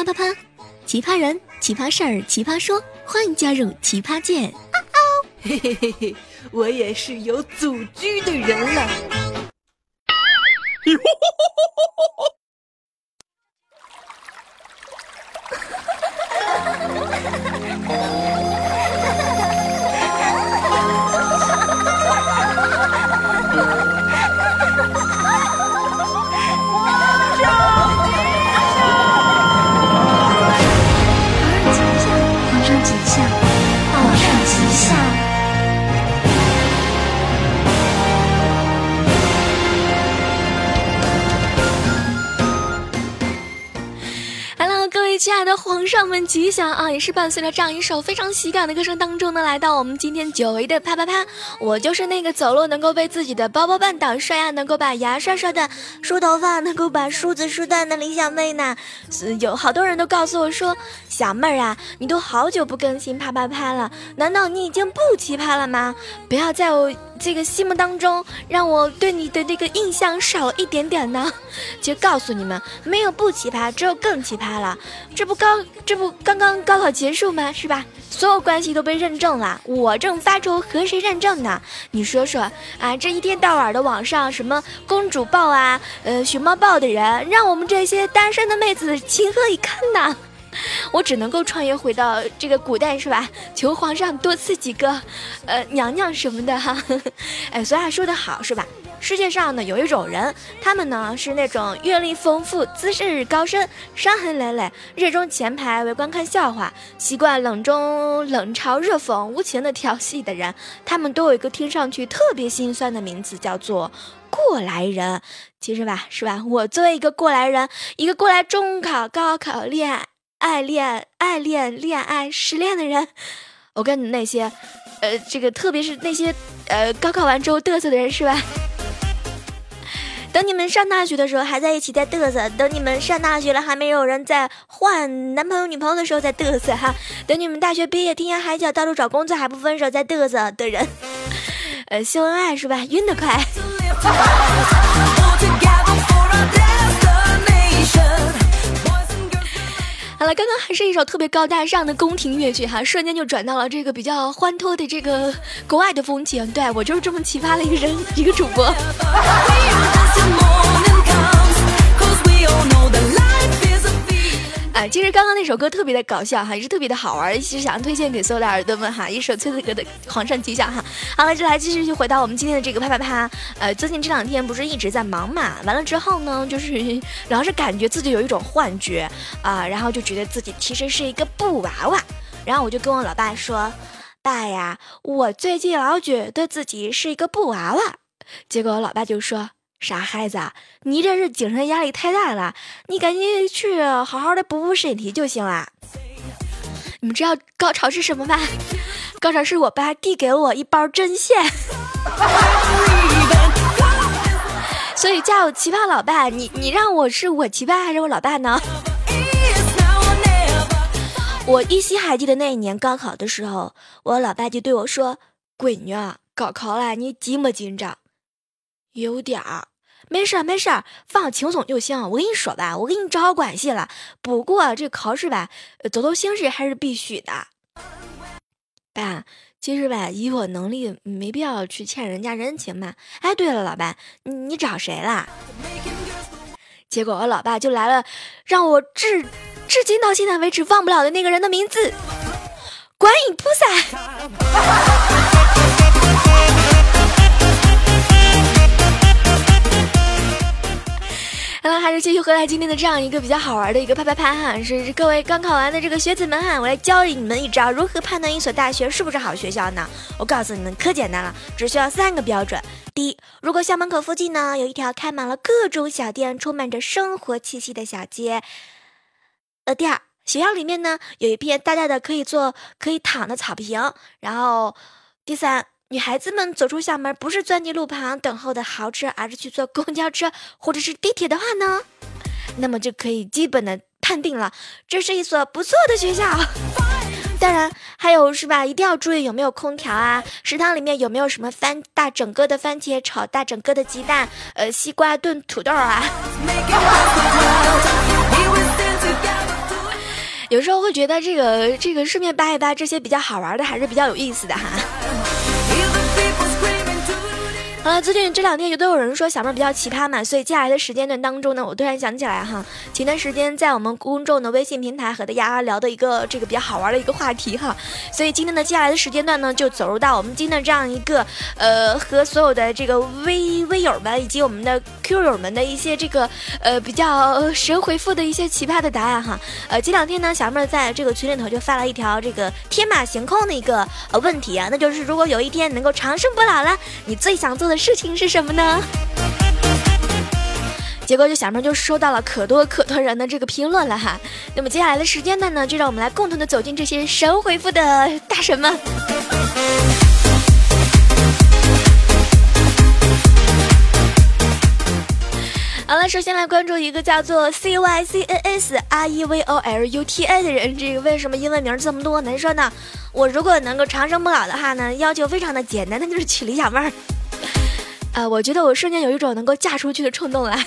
啪啪啪，奇葩人、奇葩事儿、奇葩说，欢迎加入奇葩界。啊哦嘿嘿嘿嘿，我也是有组织的人了。爱的皇上们吉祥啊！也是伴随着这样一首非常喜感的歌声当中呢，来到我们今天久违的啪啪啪。我就是那个走路能够被自己的包包绊倒，刷牙能够把牙刷刷的，梳头发能够把梳子梳断的李小妹呢。有好多人都告诉我说，小妹儿啊，你都好久不更新啪啪啪了，难道你已经不奇葩了吗？不要在我。这个心目当中，让我对你的那个印象少了一点点呢。就告诉你们，没有不奇葩，只有更奇葩了。这不高，这不刚刚高考结束吗？是吧？所有关系都被认证了，我正发愁和谁认证呢？你说说啊，这一天到晚的网上什么公主抱啊，呃，熊猫抱的人，让我们这些单身的妹子情何以堪呢？我只能够穿越回到这个古代是吧？求皇上多赐几个，呃，娘娘什么的哈。哎，俗话说得好是吧？世界上呢有一种人，他们呢是那种阅历丰富、资质高深、伤痕累累、热衷前排围观看笑话、习惯冷中冷嘲热讽、无情的调戏的人。他们都有一个听上去特别心酸的名字，叫做过来人。其实吧，是吧？我作为一个过来人，一个过来中考、高考恋爱。爱恋、爱恋、恋爱、失恋的人，我跟你那些，呃，这个特别是那些，呃，高考完之后嘚瑟的人是吧？等你们上大学的时候还在一起在嘚瑟，等你们上大学了还没有人在换男朋友女朋友的时候在嘚瑟哈，等你们大学毕业天涯海角到处找工作还不分手在嘚瑟的人，呃，秀恩爱是吧？晕得快。刚刚还是一首特别高大上的宫廷乐曲哈，瞬间就转到了这个比较欢脱的这个国外的风情。对我就是这么奇葩的一个人，一个主播。其实刚刚那首歌特别的搞笑哈，也是特别的好玩，其实想推荐给所有的耳朵们哈，一首崔子歌的《皇上吉祥》哈。好了，就来继续去回到我们今天的这个啪啪啪。呃，最近这两天不是一直在忙嘛，完了之后呢，就是 老是感觉自己有一种幻觉啊，然后就觉得自己其实是一个布娃娃，然后我就跟我老爸说：“爸呀，我最近老觉得自己是一个布娃娃。”结果我老爸就说。傻孩子，你这是精神压力太大了，你赶紧去好好的补补身体就行了。你们知道高潮是什么吗？高潮是我爸递给我一包针线。所以叫我奇葩老爸，你你让我是我奇葩还是我老爸呢？我依稀还记得那一年高考的时候，我老爸就对我说：“闺女，高考了，你紧不紧张？”有点儿。没事儿，没事儿，放轻松就行。我跟你说吧，我给你找好关系了。不过这考试吧，走走形式还是必须的。爸，其实吧，以我能力，没必要去欠人家人情嘛。哎，对了，老爸，你找谁啦？结果我老爸就来了，让我至至今到现在为止忘不了的那个人的名字——观音菩萨。好了，还是继续回来今天的这样一个比较好玩的一个啪啪啪哈，是各位刚考完的这个学子们哈，我来教你们一招如何判断一所大学是不是好学校呢？我告诉你们可简单了，只需要三个标准：第一，如果校门口附近呢有一条开满了各种小店、充满着生活气息的小街；呃，第二，学校里面呢有一片大大的可以坐、可以躺的草坪；然后，第三。女孩子们走出校门，不是钻进路旁等候的豪车，而是去坐公交车或者是地铁的话呢，那么就可以基本的判定了，这是一所不错的学校。当然还有是吧，一定要注意有没有空调啊，食堂里面有没有什么番大整个的番茄炒大整个的鸡蛋，呃，西瓜炖土豆啊。有时候会觉得这个这个顺便扒一扒这些比较好玩的，还是比较有意思的哈。好了，最近这两天就都有人说小妹比较奇葩嘛，所以接下来的时间段当中呢，我突然想起来哈，前段时间在我们公众的微信平台和大家聊的一个这个比较好玩的一个话题哈，所以今天的接下来的时间段呢，就走入到我们今天的这样一个呃和所有的这个微微友们以及我们的 Q 友们的一些这个呃比较神回复的一些奇葩的答案哈。呃，前两天呢，小妹在这个群里头就发了一条这个天马行空的一个呃问题啊，那就是如果有一天能够长生不老了，你最想做的事情是什么呢？结果就小妹就收到了可多可多人的这个评论了哈。那么接下来的时间段呢，就让我们来共同的走进这些神回复的大神们。好了，首先来关注一个叫做 C Y C N S R E V O L U T A 的人，这个为什么英文名这么多呢？说呢，我如果能够长生不老的话呢，要求非常的简单，那就是娶李小妹儿。呃，我觉得我瞬间有一种能够嫁出去的冲动来。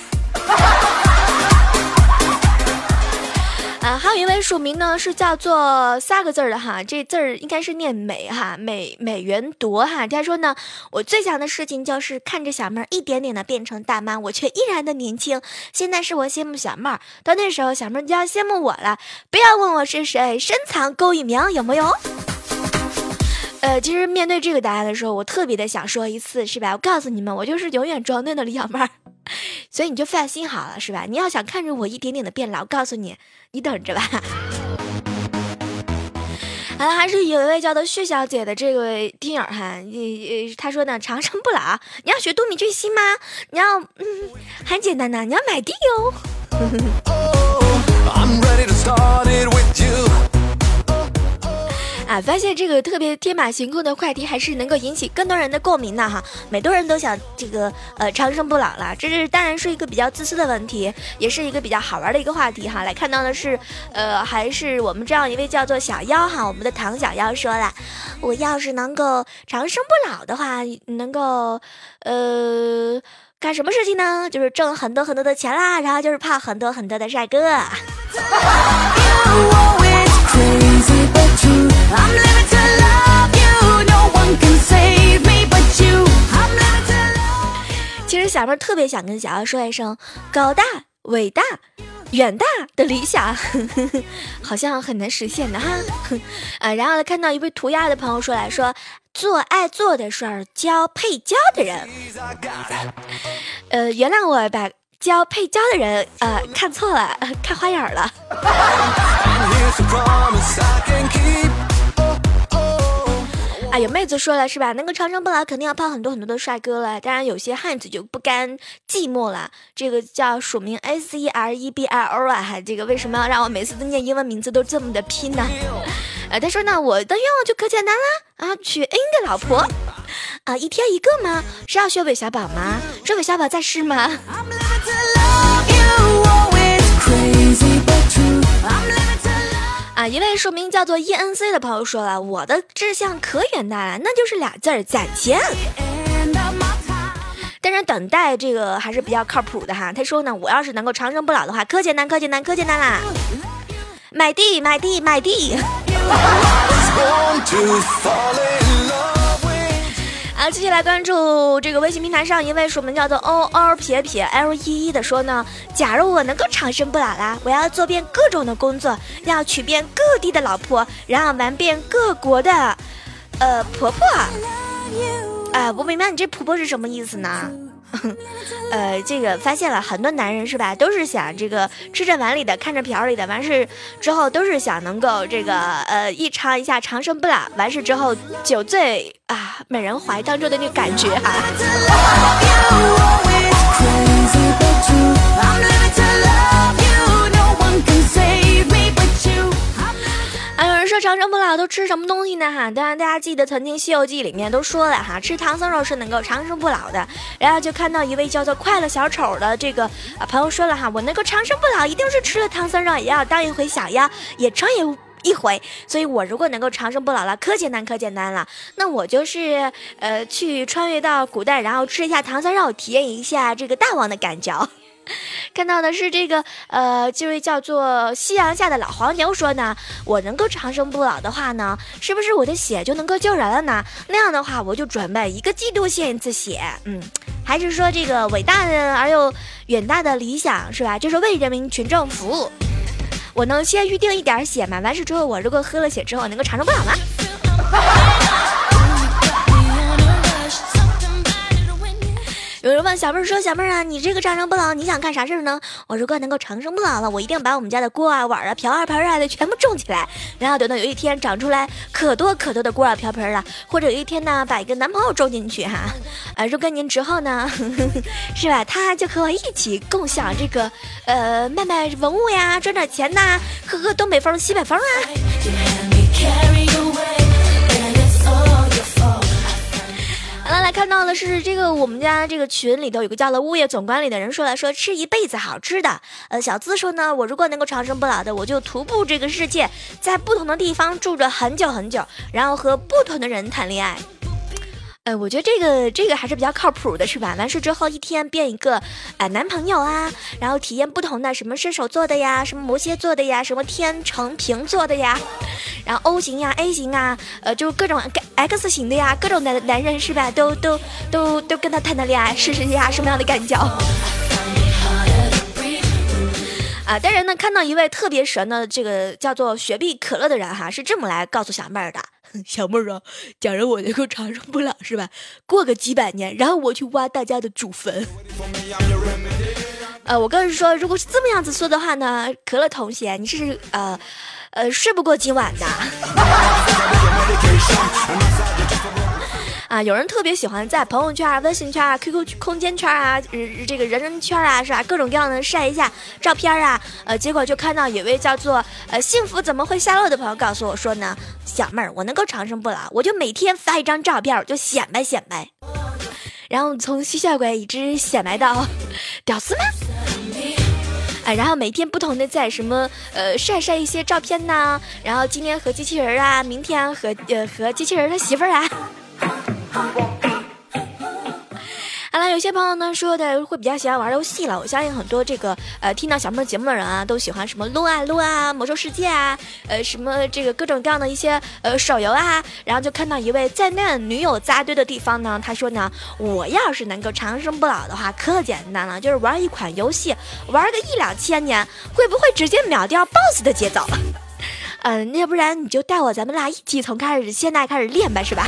啊，还有一位署名呢，是叫做三个字儿的哈，这字儿应该是念美哈，美美元夺哈。他说呢，我最想的事情就是看着小妹儿一点点的变成大妈，我却依然的年轻。现在是我羡慕小妹儿，到那时候小妹儿就要羡慕我了。不要问我是谁，深藏功与名，有没有？呃，其实面对这个答案的时候，我特别的想说一次，是吧？我告诉你们，我就是永远装嫩的李小妹儿，所以你就放心好了，是吧？你要想看着我一点点的变老，告诉你，你等着吧。好了，还是有一位叫做薛小姐的这位听友哈，呃，他说呢，长生不老，你要学多米俊心吗？你要，嗯，很简单的，你要买地哟。发现这个特别天马行空的话题还是能够引起更多人的共鸣的哈。每多人都想这个呃长生不老了，这是当然是一个比较自私的问题，也是一个比较好玩的一个话题哈。来看到的是，呃，还是我们这样一位叫做小妖哈，我们的唐小妖说了，我要是能够长生不老的话，能够呃干什么事情呢？就是挣很多很多的钱啦，然后就是泡很多很多的帅哥。其实小妹特别想跟小妖说一声高大、伟大、远大的理想，好像很难实现的哈。啊，然后看到一位涂鸦的朋友说来说做爱做的事儿，交配交的人。呃，原谅我把交配交的人呃看错了，看花眼了。有妹子说了是吧？能够长生不老，肯定要泡很多很多的帅哥了。当然，有些汉子就不甘寂寞了。这个叫署名 A C R E B I O 啊，还这个为什么要让我每次都念英文名字都这么的拼呢？呃，他说呢，我的愿望就可简单了啊，娶 N 个老婆啊，一天一个吗？是要学韦小宝吗？是韦小宝在世吗？啊，一位署名叫做 E N C 的朋友说了，我的志向可远大了，那就是俩字儿攒钱。但是等待这个还是比较靠谱的哈。他说呢，我要是能够长生不老的话，可简单可简单可简单啦，买地买地买地。好，接下来关注这个微信平台上一位署名叫做 O O 撇撇 L 一一的说呢，假如我能够长生不老啦，我要做遍各种的工作，要娶遍各地的老婆，然后玩遍各国的，呃婆婆。哎，我明白你这婆婆是什么意思呢？呃，这个发现了很多男人是吧，都是想这个吃着碗里的看着瓢里的，完事之后都是想能够这个呃一尝一下长生不老，完事之后酒醉啊美人怀当中的那个感觉哈。说长生不老都吃什么东西呢？哈，当然大家记得曾经《西游记》里面都说了哈，吃唐僧肉是能够长生不老的。然后就看到一位叫做快乐小丑的这个啊朋友说了哈，我能够长生不老，一定是吃了唐僧肉也要当一回小妖，也穿越一回。所以我如果能够长生不老了，可简单可简单了。那我就是呃去穿越到古代，然后吃一下唐僧肉，体验一下这个大王的感觉。看到的是这个，呃，这位叫做夕阳下的老黄牛说呢，我能够长生不老的话呢，是不是我的血就能够救人了呢？那样的话，我就准备一个季度献一次血。嗯，还是说这个伟大的而又远大的理想是吧？就是为人民群众服务。我能先预定一点血吗？完事之后，我如果喝了血之后能够长生不老吗？有人问小妹儿说：“小妹儿啊，你这个长生不老，你想干啥事儿呢？我如果能够长生不老了，我一定把我们家的锅啊、碗啊、瓢啊、盆啊的全部种起来，然后等到有一天长出来可多可多的锅啊、瓢盆啊，或者有一天呢，把一个男朋友种进去哈，啊，若干年之后呢，是吧？他就和我一起共享这个，呃，卖卖文物呀，赚点钱呐，喝喝东北风、西北风啊。”来看到的是这个我们家这个群里头有个叫了物业总管理的人说来说吃一辈子好吃的。呃，小资说呢，我如果能够长生不老的，我就徒步这个世界，在不同的地方住着很久很久，然后和不同的人谈恋爱。呃，我觉得这个这个还是比较靠谱的，是吧？完事之后一天变一个，呃，男朋友啊，然后体验不同的什么射手座的呀，什么摩羯座的呀，什么天秤平座的呀，然后 O 型呀，A 型啊，呃，就各种 X 型的呀，各种男男人是吧？都都都都跟他谈谈恋爱，试试一下什么样的感觉。啊，当然呢，看到一位特别神的这个叫做雪碧可乐的人哈，是这么来告诉小妹儿的。小妹儿啊，假如我能够长生不老是吧？过个几百年，然后我去挖大家的祖坟。呃，我跟你说，如果是这么样子说的话呢，可乐同学，你是呃呃睡不过今晚的。啊，有人特别喜欢在朋友圈啊、微信圈啊、QQ 空间圈啊，这个人人圈啊，是吧？各种各样的晒一下照片啊，呃，结果就看到有位叫做呃幸福怎么会下落的朋友告诉我说呢，小妹儿，我能够长生不老，我就每天发一张照片，我就显摆显摆，然后从吸血鬼一直显摆到屌丝吗？哎，然后每天不同的在什么呃晒晒一些照片呐，然后今天和机器人啊，明天和呃和机器人的媳妇儿啊。好了，有些朋友呢说的会比较喜欢玩游戏了。我相信很多这个呃听到小妹节目的人啊，都喜欢什么撸啊撸啊、魔兽世界啊，呃什么这个各种各样的一些呃手游啊。然后就看到一位在那女友扎堆的地方呢，他说呢，我要是能够长生不老的话，可简单了，就是玩一款游戏，玩个一两千年，会不会直接秒掉 BOSS 的节奏？嗯，要不然你就带我咱们俩一起从开始现在开始练吧，是吧？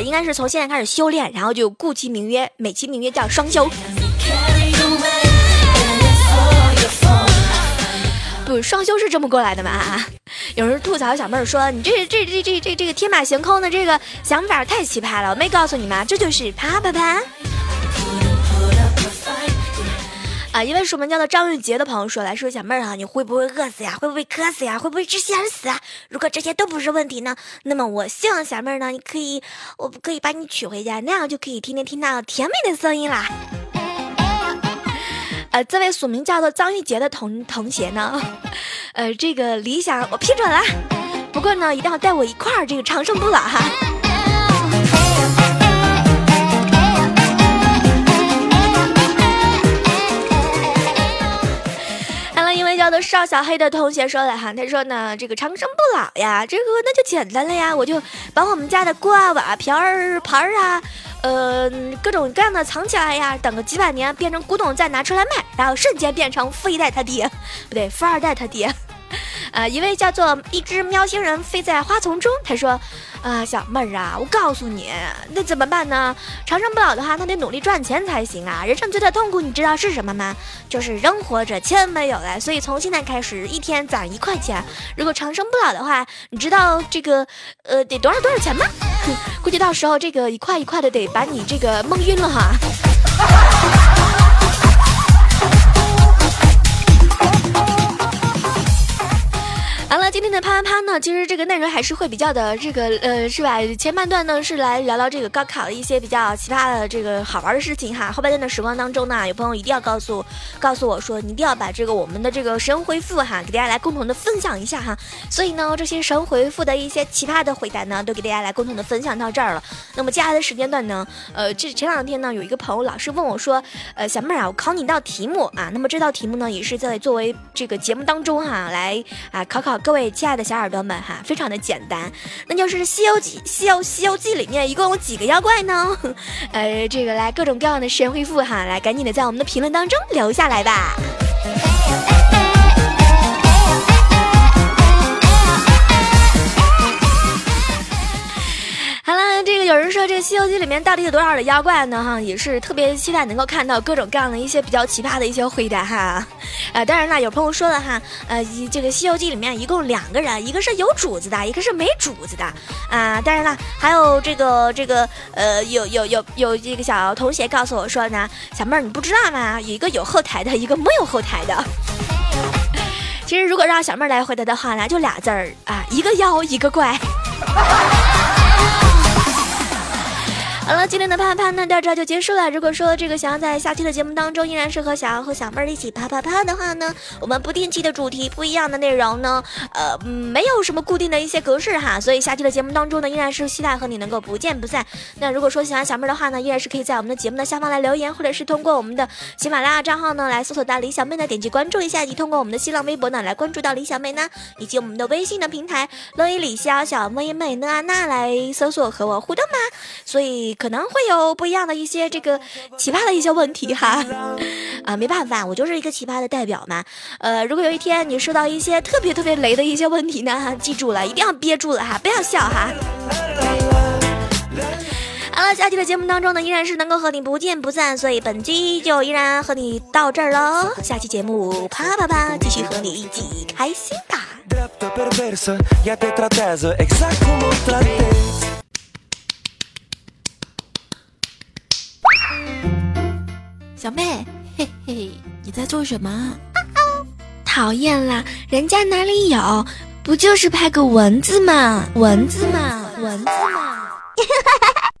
应该是从现在开始修炼，然后就故其名曰、美其名曰叫双修。不，双修是这么过来的嘛？有人吐槽小妹儿说：“你这、这、这、这、这、这个天马行空的这个想法太奇葩了。”我没告诉你吗？这就是啪啪啪。啊，一位署名叫做张玉杰的朋友说来说小妹儿啊，你会不会饿死呀？会不会渴死呀？会不会窒息而死啊？如果这些都不是问题呢，那么我希望小妹儿呢，你可以，我可以把你娶回家，那样就可以天天听到甜美的声音啦。呃，这位署名叫做张玉杰的同同学呢，呃，这个理想我批准了，不过呢，一定要带我一块儿这个长生不老哈。叫做邵小黑的同学说了哈，他说呢，这个长生不老呀，这个那就简单了呀，我就把我们家的锅啊、瓦、瓢儿、盘儿啊，呃，各种各样的藏起来呀，等个几百年变成古董再拿出来卖，然后瞬间变成富一代他爹，不对，富二代他爹。呃，一位叫做一只喵星人飞在花丛中，他说：“啊，小妹儿啊，我告诉你，那怎么办呢？长生不老的话，那得努力赚钱才行啊！人生最大的痛苦，你知道是什么吗？就是人活着钱没有了。所以从现在开始，一天攒一块钱。如果长生不老的话，你知道这个呃得多少多少钱吗？估计到时候这个一块一块的得把你这个蒙晕了哈。” I like 今天的啪啪啪呢，其实这个内容还是会比较的这个呃，是吧？前半段呢是来聊聊这个高考的一些比较奇葩的这个好玩的事情哈。后半段的时光当中呢，有朋友一定要告诉告诉我说，你一定要把这个我们的这个神回复哈，给大家来共同的分享一下哈。所以呢，这些神回复的一些奇葩的回答呢，都给大家来共同的分享到这儿了。那么接下来的时间段呢，呃，这前两天呢，有一个朋友老是问我说，呃，小妹啊，我考你一道题目啊。那么这道题目呢，也是在作为这个节目当中哈，来啊考考各位亲爱的小耳朵。们哈，非常的简单，那就是《西游记》《西游西游记》里面一共有几个妖怪呢？呃，这个来各种各样的神回复哈，来赶紧的在我们的评论当中留下来吧。有人说这个《西游记》里面到底有多少的妖怪呢？哈，也是特别期待能够看到各种各样的一些比较奇葩的一些回答哈。呃，当然了，有朋友说了哈，呃，这个《西游记》里面一共两个人，一个是有主子的，一个是没主子的啊。当然了，还有这个这个呃，有有有有这个小同学告诉我说呢，小妹儿你不知道吗？有一个有后台的，一个没有后台的。其实如果让小妹儿来回答的话呢，就俩字儿啊，一个妖，一个怪。好了，今天的啪啪啪呢调查就结束了。如果说这个想要在下期的节目当中依然是和想要和小妹儿一起啪啪啪的话呢，我们不定期的主题不一样的内容呢，呃，没有什么固定的一些格式哈，所以下期的节目当中呢，依然是期待和你能够不见不散。那如果说喜欢小妹儿的话呢，依然是可以在我们的节目的下方来留言，或者是通过我们的喜马拉雅账号呢来搜索到李小妹呢，点击关注一下，以及通过我们的新浪微博呢来关注到李小妹呢，以及我们的微信的平台乐一李潇小妹妹呢啊娜来搜索和我互动嘛，所以。可能会有不一样的一些这个奇葩的一些问题哈，啊，没办法，我就是一个奇葩的代表嘛。呃，如果有一天你收到一些特别特别雷的一些问题呢，记住了，一定要憋住了哈，不要笑哈。好了，下期的节目当中呢，依然是能够和你不见不散，所以本期就依然和你到这儿喽。下期节目啪啪啪，继续和你一起开心吧。小妹，嘿嘿，你在做什么？讨厌啦，人家哪里有？不就是拍个蚊子嘛，蚊子嘛，蚊子嘛。